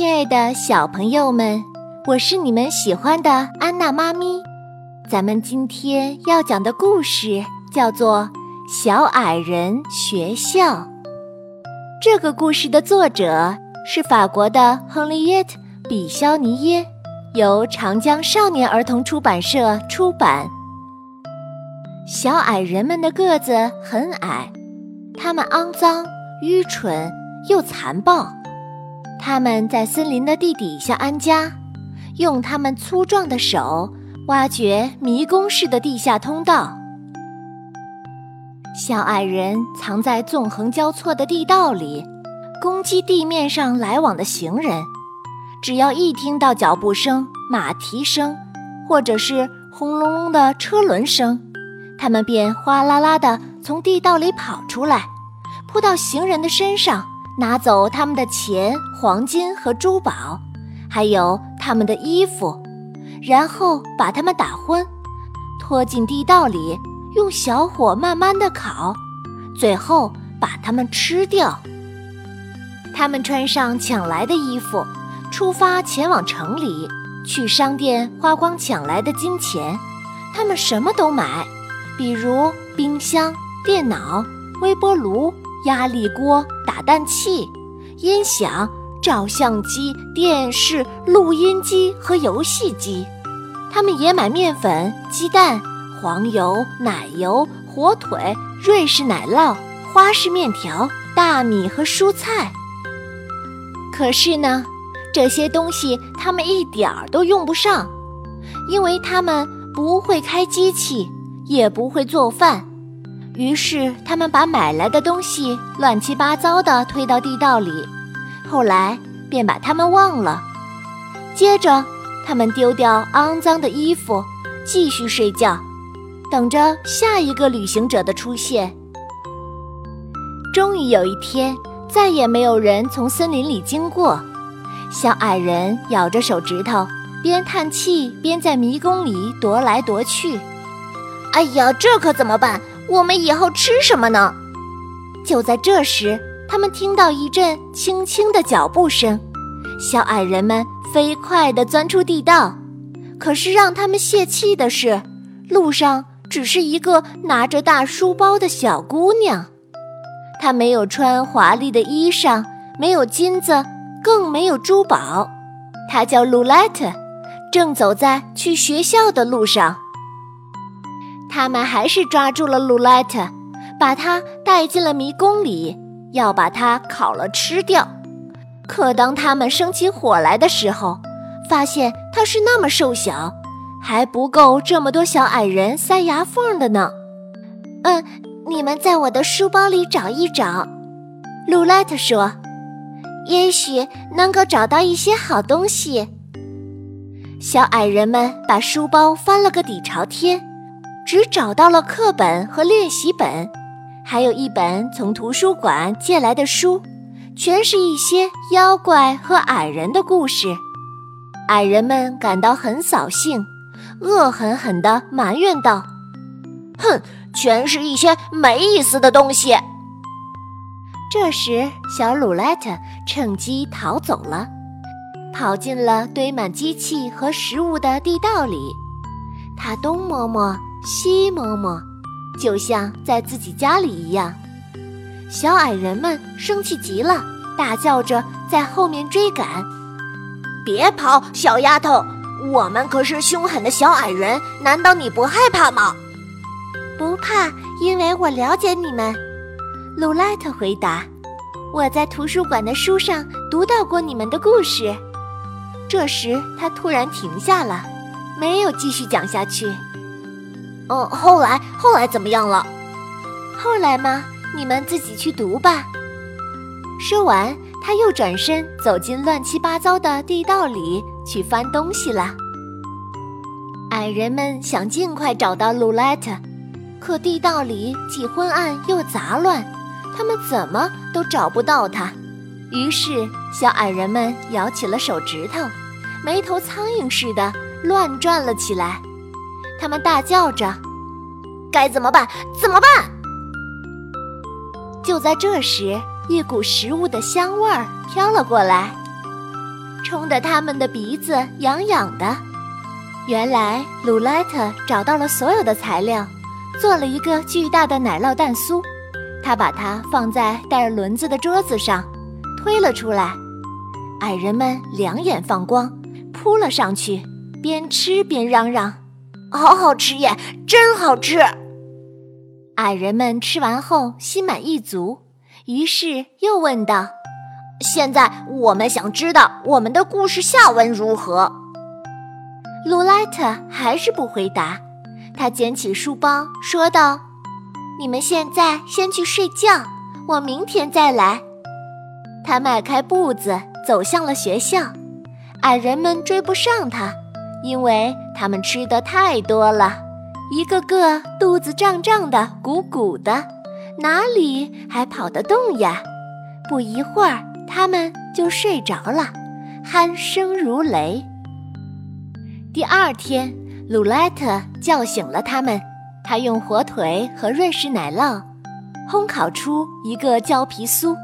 亲爱的小朋友们，我是你们喜欢的安娜妈咪。咱们今天要讲的故事叫做《小矮人学校》。这个故事的作者是法国的亨利耶特·比肖尼耶，由长江少年儿童出版社出版。小矮人们的个子很矮，他们肮脏、愚蠢又残暴。他们在森林的地底下安家，用他们粗壮的手挖掘迷宫式的地下通道。小矮人藏在纵横交错的地道里，攻击地面上来往的行人。只要一听到脚步声、马蹄声，或者是轰隆隆的车轮声，他们便哗啦啦地从地道里跑出来，扑到行人的身上。拿走他们的钱、黄金和珠宝，还有他们的衣服，然后把他们打昏，拖进地道里，用小火慢慢的烤，最后把他们吃掉。他们穿上抢来的衣服，出发前往城里，去商店花光抢来的金钱。他们什么都买，比如冰箱、电脑、微波炉。压力锅、打蛋器、音响、照相机、电视、录音机和游戏机，他们也买面粉、鸡蛋、黄油、奶油、火腿、瑞士奶酪、花式面条、大米和蔬菜。可是呢，这些东西他们一点儿都用不上，因为他们不会开机器，也不会做饭。于是，他们把买来的东西乱七八糟地推到地道里，后来便把它们忘了。接着，他们丢掉肮脏的衣服，继续睡觉，等着下一个旅行者的出现。终于有一天，再也没有人从森林里经过。小矮人咬着手指头，边叹气边在迷宫里踱来踱去。哎呀，这可怎么办？我们以后吃什么呢？就在这时，他们听到一阵轻轻的脚步声，小矮人们飞快地钻出地道。可是让他们泄气的是，路上只是一个拿着大书包的小姑娘。她没有穿华丽的衣裳，没有金子，更没有珠宝。她叫露莱特，正走在去学校的路上。他们还是抓住了鲁莱特，把他带进了迷宫里，要把他烤了吃掉。可当他们生起火来的时候，发现他是那么瘦小，还不够这么多小矮人塞牙缝的呢。嗯，你们在我的书包里找一找，鲁莱特说，也许能够找到一些好东西。小矮人们把书包翻了个底朝天。只找到了课本和练习本，还有一本从图书馆借来的书，全是一些妖怪和矮人的故事。矮人们感到很扫兴，恶狠狠地埋怨道：“哼，全是一些没意思的东西。”这时，小鲁莱特趁机逃走了，跑进了堆满机器和食物的地道里。他东摸摸。西嬷嬷，就像在自己家里一样。小矮人们生气极了，大叫着在后面追赶。别跑，小丫头，我们可是凶狠的小矮人，难道你不害怕吗？不怕，因为我了解你们。鲁莱特回答：“我在图书馆的书上读到过你们的故事。”这时，他突然停下了，没有继续讲下去。哦，后来后来怎么样了？后来吗？你们自己去读吧。说完，他又转身走进乱七八糟的地道里去翻东西了。矮人们想尽快找到鲁莱特，可地道里既昏暗又杂乱，他们怎么都找不到他。于是，小矮人们摇起了手指头，没头苍蝇似的乱转了起来。他们大叫着：“该怎么办？怎么办？”就在这时，一股食物的香味儿飘了过来。冲得他们的鼻子痒痒的。原来鲁莱特找到了所有的材料，做了一个巨大的奶酪蛋酥。他把它放在带轮子的桌子上，推了出来。矮人们两眼放光，扑了上去，边吃边嚷嚷：“好好吃耶，真好吃！”矮人们吃完后心满意足，于是又问道：“现在我们想知道我们的故事下文如何？”鲁莱特还是不回答。他捡起书包，说道：“你们现在先去睡觉，我明天再来。”他迈开步子。走向了学校，矮人们追不上他，因为他们吃的太多了，一个个肚子胀胀的、鼓鼓的，哪里还跑得动呀？不一会儿，他们就睡着了，鼾声如雷。第二天，鲁莱特叫醒了他们，他用火腿和瑞士奶酪烘烤出一个胶皮酥。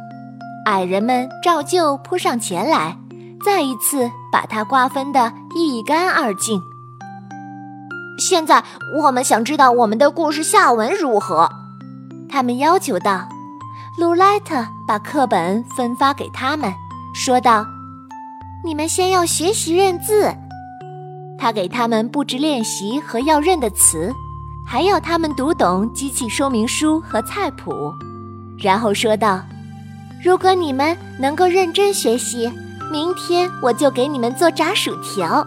矮人们照旧扑上前来，再一次把它瓜分得一干二净。现在我们想知道我们的故事下文如何，他们要求道。鲁莱特把课本分发给他们，说道：“你们先要学习认字。”他给他们布置练习和要认的词，还要他们读懂机器说明书和菜谱，然后说道。如果你们能够认真学习，明天我就给你们做炸薯条，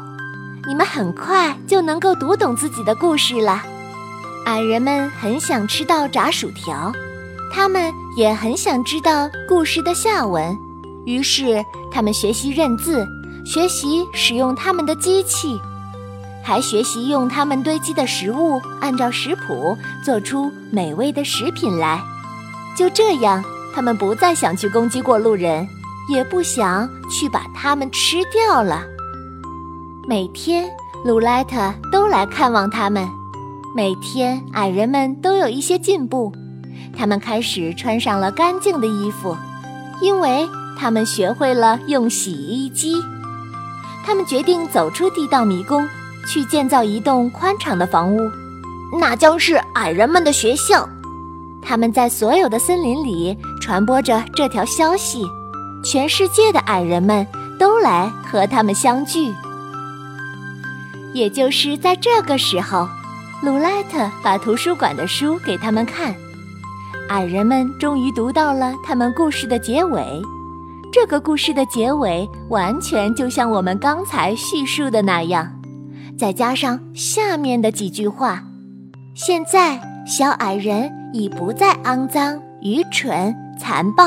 你们很快就能够读懂自己的故事了。矮人们很想吃到炸薯条，他们也很想知道故事的下文，于是他们学习认字，学习使用他们的机器，还学习用他们堆积的食物按照食谱做出美味的食品来。就这样。他们不再想去攻击过路人，也不想去把它们吃掉了。每天，鲁莱特都来看望他们。每天，矮人们都有一些进步。他们开始穿上了干净的衣服，因为他们学会了用洗衣机。他们决定走出地道迷宫，去建造一栋宽敞的房屋，那将是矮人们的学校。他们在所有的森林里传播着这条消息，全世界的矮人们都来和他们相聚。也就是在这个时候，鲁莱特把图书馆的书给他们看，矮人们终于读到了他们故事的结尾。这个故事的结尾完全就像我们刚才叙述的那样，再加上下面的几句话。现在，小矮人。已不再肮脏、愚蠢、残暴，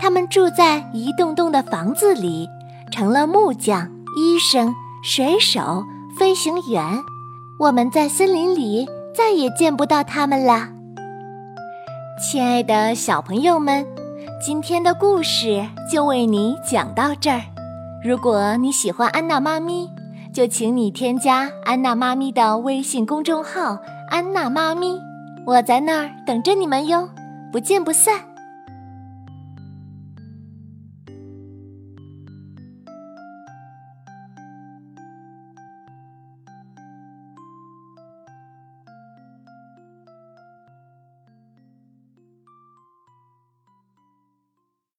他们住在一栋栋的房子里，成了木匠、医生、水手、飞行员。我们在森林里再也见不到他们了。亲爱的小朋友们，今天的故事就为你讲到这儿。如果你喜欢安娜妈咪，就请你添加安娜妈咪的微信公众号“安娜妈咪”。我在那儿等着你们哟，不见不散。